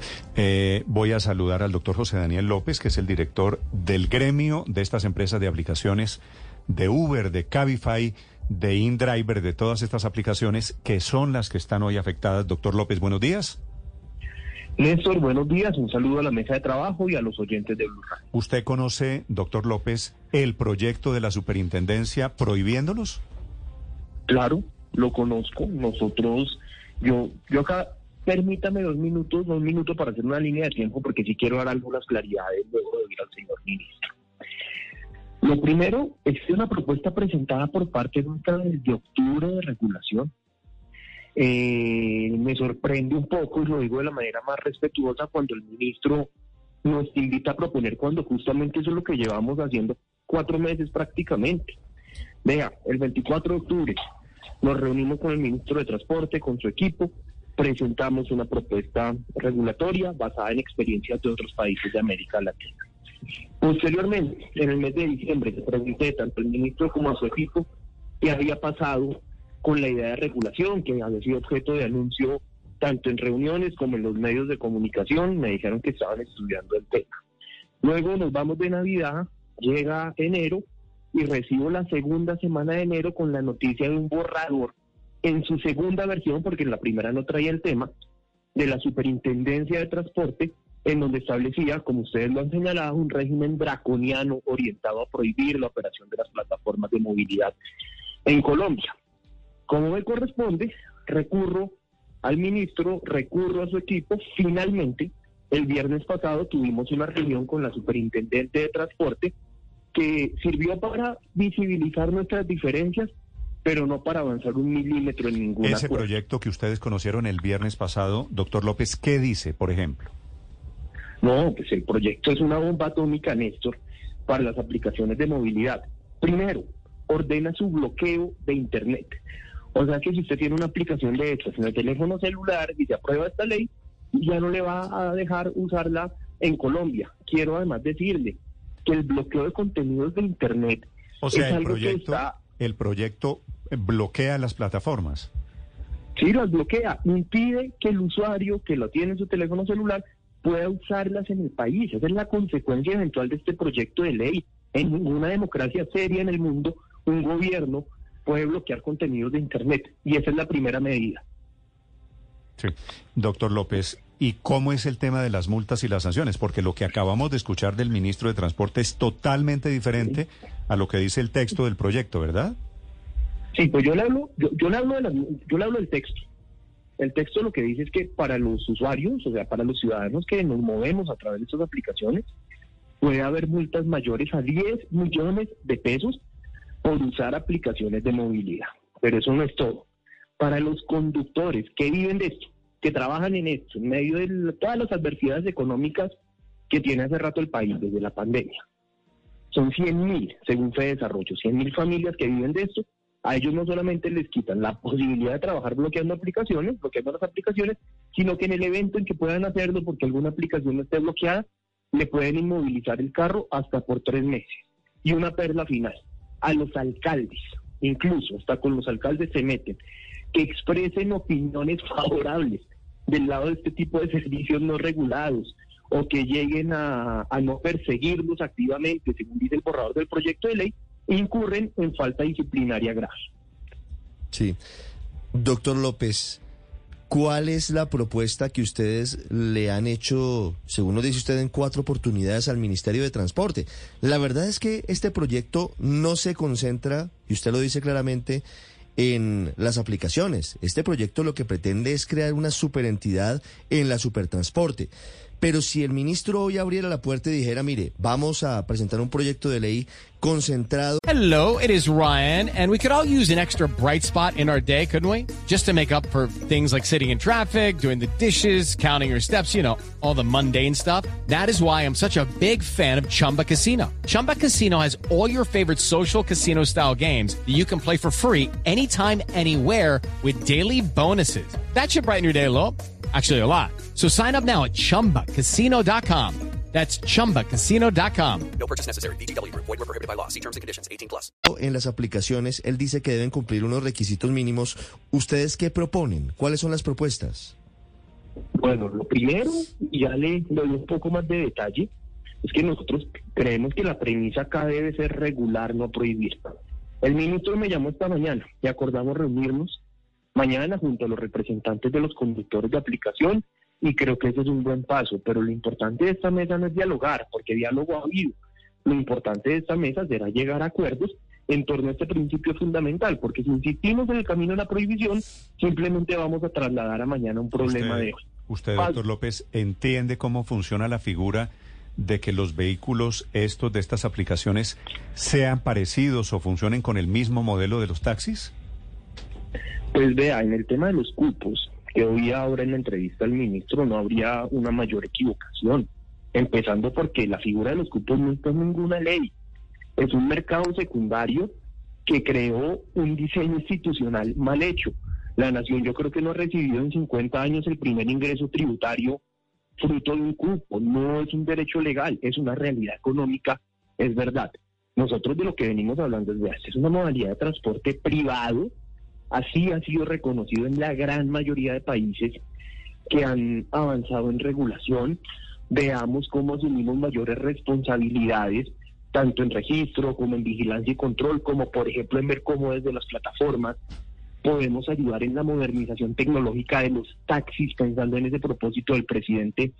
Sí. Eh, voy a saludar al doctor José Daniel López, que es el director del gremio de estas empresas de aplicaciones de Uber, de Cabify, de InDriver, de todas estas aplicaciones que son las que están hoy afectadas. Doctor López, buenos días. Néstor, buenos días. Un saludo a la mesa de trabajo y a los oyentes de Blue Radio. ¿Usted conoce, doctor López, el proyecto de la superintendencia prohibiéndolos? Claro, lo conozco. Nosotros, yo, yo acá, permítame dos minutos, dos minutos para hacer una línea de tiempo, porque sí quiero dar algunas claridades luego de oír al señor ministro. Lo primero que una propuesta presentada por parte nuestra desde octubre de regulación. Eh, me sorprende un poco, y lo digo de la manera más respetuosa, cuando el ministro nos invita a proponer cuando justamente eso es lo que llevamos haciendo cuatro meses prácticamente. Vea, el 24 de octubre nos reunimos con el ministro de Transporte, con su equipo, presentamos una propuesta regulatoria basada en experiencias de otros países de América Latina. Posteriormente, en el mes de diciembre, le pregunté tanto al ministro como a su equipo qué había pasado con la idea de regulación, que había sido objeto de anuncio tanto en reuniones como en los medios de comunicación. Me dijeron que estaban estudiando el tema. Luego nos vamos de Navidad, llega enero y recibo la segunda semana de enero con la noticia de un borrador en su segunda versión, porque en la primera no traía el tema, de la Superintendencia de Transporte, en donde establecía, como ustedes lo han señalado, un régimen draconiano orientado a prohibir la operación de las plataformas de movilidad en Colombia. Como me corresponde, recurro al ministro, recurro a su equipo. Finalmente, el viernes pasado tuvimos una reunión con la superintendente de transporte que sirvió para visibilizar nuestras diferencias, pero no para avanzar un milímetro en ninguna. Ese proyecto que ustedes conocieron el viernes pasado, doctor López, ¿qué dice, por ejemplo? No, pues el proyecto es una bomba atómica, Néstor, para las aplicaciones de movilidad. Primero, ordena su bloqueo de Internet. O sea que si usted tiene una aplicación de estas en el teléfono celular y se aprueba esta ley, ya no le va a dejar usarla en Colombia. Quiero además decirle que el bloqueo de contenidos de Internet O sea, es algo proyecto, que está... el proyecto bloquea las plataformas. Sí, las bloquea, impide que el usuario que lo tiene en su teléfono celular pueda usarlas en el país. Esa es la consecuencia eventual de este proyecto de ley. En ninguna democracia seria en el mundo, un gobierno puede bloquear contenidos de Internet. Y esa es la primera medida. Sí. Doctor López, ¿y cómo es el tema de las multas y las sanciones? Porque lo que acabamos de escuchar del ministro de Transporte es totalmente diferente a lo que dice el texto del proyecto, ¿verdad? Sí, pues yo le hablo, yo, yo le hablo de las- yo le hablo del texto. El texto lo que dice es que para los usuarios, o sea, para los ciudadanos que nos movemos a través de estas aplicaciones, puede haber multas mayores a 10 millones de pesos por usar aplicaciones de movilidad. Pero eso no es todo. Para los conductores que viven de esto, que trabajan en esto, en medio de la- todas las adversidades económicas que tiene hace rato el país desde la pandemia, son 100 mil, según Fede Desarrollo, 100 mil familias que viven de esto. A ellos no solamente les quitan la posibilidad de trabajar bloqueando aplicaciones, bloqueando las aplicaciones, sino que en el evento en que puedan hacerlo porque alguna aplicación no esté bloqueada, le pueden inmovilizar el carro hasta por tres meses. Y una perla final, a los alcaldes, incluso hasta con los alcaldes se meten, que expresen opiniones favorables del lado de este tipo de servicios no regulados o que lleguen a, no perseguirlos activamente, según dice el borrador del proyecto de ley, incurren en falta disciplinaria grave. Sí. Doctor López, ¿cuál es la propuesta que ustedes le han hecho, según nos dice usted, en cuatro oportunidades al Ministerio de Transporte? La verdad es que este proyecto no se concentra, y usted lo dice claramente, en las aplicaciones. Este proyecto lo que pretende es crear una superentidad en la supertransporte. Pero si el ministro hoy abriera la puerta y dijera, mire, vamos a presentar un proyecto de ley concentrado. Hello, it is Ryan, and we could all use an extra bright spot in our day, couldn't we? Just to make up for things like sitting in traffic, doing the dishes, counting your steps, you know, all the mundane stuff. That is why I'm such a big fan of Chumba Casino. Chumba Casino has all your favorite social casino style games that you can play for free anytime, anywhere with daily bonuses. That should brighten your day a little. Actually, a lot. So sign up now at chumbacasino.com. That's chumbacasino.com. No purchase necessary. BGW. Void were prohibited by law. See terms and conditions. 18 plus. En las aplicaciones, él dice que deben cumplir unos requisitos mínimos. ¿Ustedes qué proponen? ¿Cuáles son las propuestas? Bueno, lo primero, y ya le doy un poco más de detalle, es que nosotros creemos que la premisa acá debe ser regular, no prohibir. El ministro me llamó esta mañana y acordamos reunirnos mañana junto a los representantes de los conductores de aplicación y creo que ese es un buen paso, pero lo importante de esta mesa no es dialogar, porque diálogo ha habido. Lo importante de esta mesa será llegar a acuerdos en torno a este principio fundamental, porque si insistimos en el camino de la prohibición, simplemente vamos a trasladar a mañana un problema usted, de... Usted, doctor López, entiende cómo funciona la figura de que los vehículos estos de estas aplicaciones sean parecidos o funcionen con el mismo modelo de los taxis? Pues vea, en el tema de los cupos, que hoy ahora en la entrevista al ministro no habría una mayor equivocación, empezando porque la figura de los cupos no en ninguna ley. Es un mercado secundario que creó un diseño institucional mal hecho. La nación yo creo que no ha recibido en 50 años el primer ingreso tributario fruto de un cupo. No es un derecho legal, es una realidad económica, es verdad. Nosotros de lo que venimos hablando es de es una modalidad de transporte privado Así ha sido reconocido en la gran mayoría de países que han avanzado en regulación. Veamos cómo asumimos mayores responsabilidades, tanto en registro como en vigilancia y control, como por ejemplo en ver cómo desde las plataformas podemos ayudar en la modernización tecnológica de los taxis, pensando en ese propósito del presidente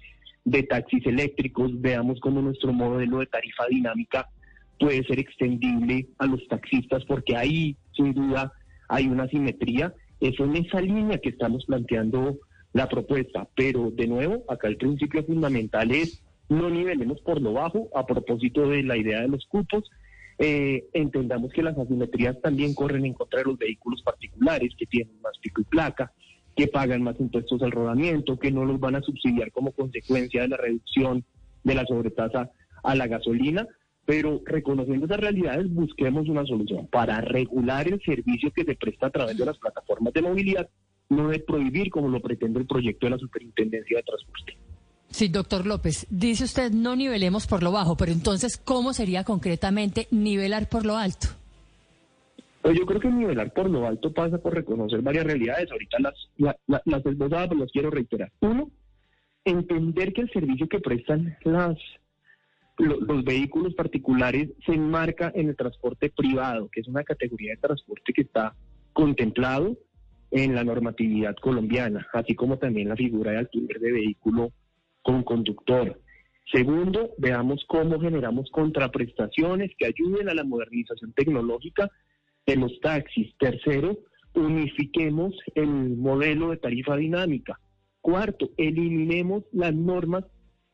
de taxis eléctricos. Veamos cómo nuestro modelo de tarifa dinámica puede ser extendible a los taxistas, porque ahí, sin duda, hay una simetría. Es en esa línea que estamos planteando la propuesta. Pero de nuevo, acá el principio fundamental es no nivelemos por lo bajo a propósito de la idea de los cupos. Eh, entendamos que las asimetrías también corren en contra de los vehículos particulares que tienen más pico y placa, que pagan más impuestos al rodamiento, que no los van a subsidiar como consecuencia de la reducción de la sobretasa a la gasolina pero reconociendo esas realidades busquemos una solución para regular el servicio que se presta a través de las plataformas de movilidad, no de prohibir como lo pretende el proyecto de la Superintendencia de Transporte. Sí, doctor López, dice usted no nivelemos por lo bajo, pero entonces, ¿cómo sería concretamente nivelar por lo alto? Pues yo creo que nivelar por lo alto pasa por reconocer varias realidades. Ahorita las, las esbozadas, pero las quiero reiterar. Uno, entender que el servicio que prestan las los vehículos particulares se enmarca en el transporte privado, que es una categoría de transporte que está contemplado en la normatividad colombiana, así como también la figura de alquiler de vehículo con conductor. Segundo, veamos cómo generamos contraprestaciones que ayuden a la modernización tecnológica de los taxis. Tercero, unifiquemos el modelo de tarifa dinámica. Cuarto, eliminemos las normas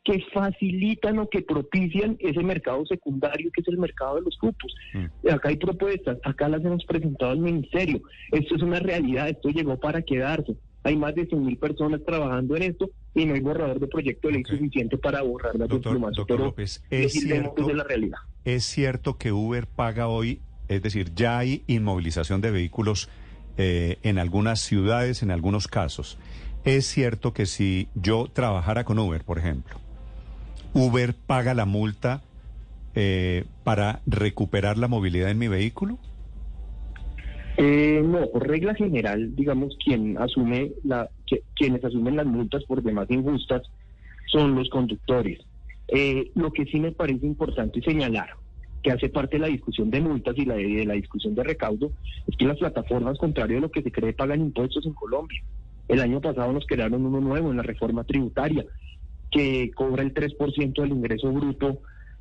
que facilitan o que propician ese mercado secundario que es el mercado de los cupos. Mm. Acá hay propuestas, acá las hemos presentado al ministerio. Esto es una realidad, esto llegó para quedarse. Hay más de 100 mil personas trabajando en esto y no hay borrador de proyecto de ley suficiente para borrar la López, es cierto, la realidad. es cierto que Uber paga hoy, es decir, ya hay inmovilización de vehículos eh, en algunas ciudades, en algunos casos. Es cierto que si yo trabajara con Uber, por ejemplo, Uber paga la multa eh, para recuperar la movilidad en mi vehículo? Eh, no, por regla general, digamos, quien asume la, quienes asumen las multas por demás injustas son los conductores. Eh, lo que sí me parece importante señalar, que hace parte de la discusión de multas y la de, la discusión de recaudo, es que las plataformas, contrario a lo que se cree, pagan impuestos en Colombia. El año pasado nos crearon uno nuevo en la reforma tributaria que cobra el 3% del ingreso bruto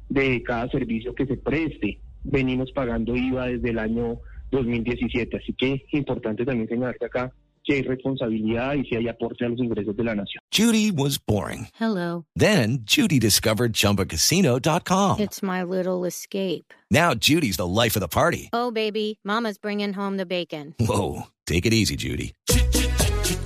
de cada servicio que se preste. Venimos pagando IVA desde el año 2017, así que es importante también señalar que acá si hay responsabilidad y si hay aporte a los ingresos de la nación. Judy was boring. Hello. Then Judy discovered ChumbaCasino.com. It's my little escape. Now Judy's the life of the party. Oh, baby, Mama's bringing home the bacon. Whoa, take it easy, Judy.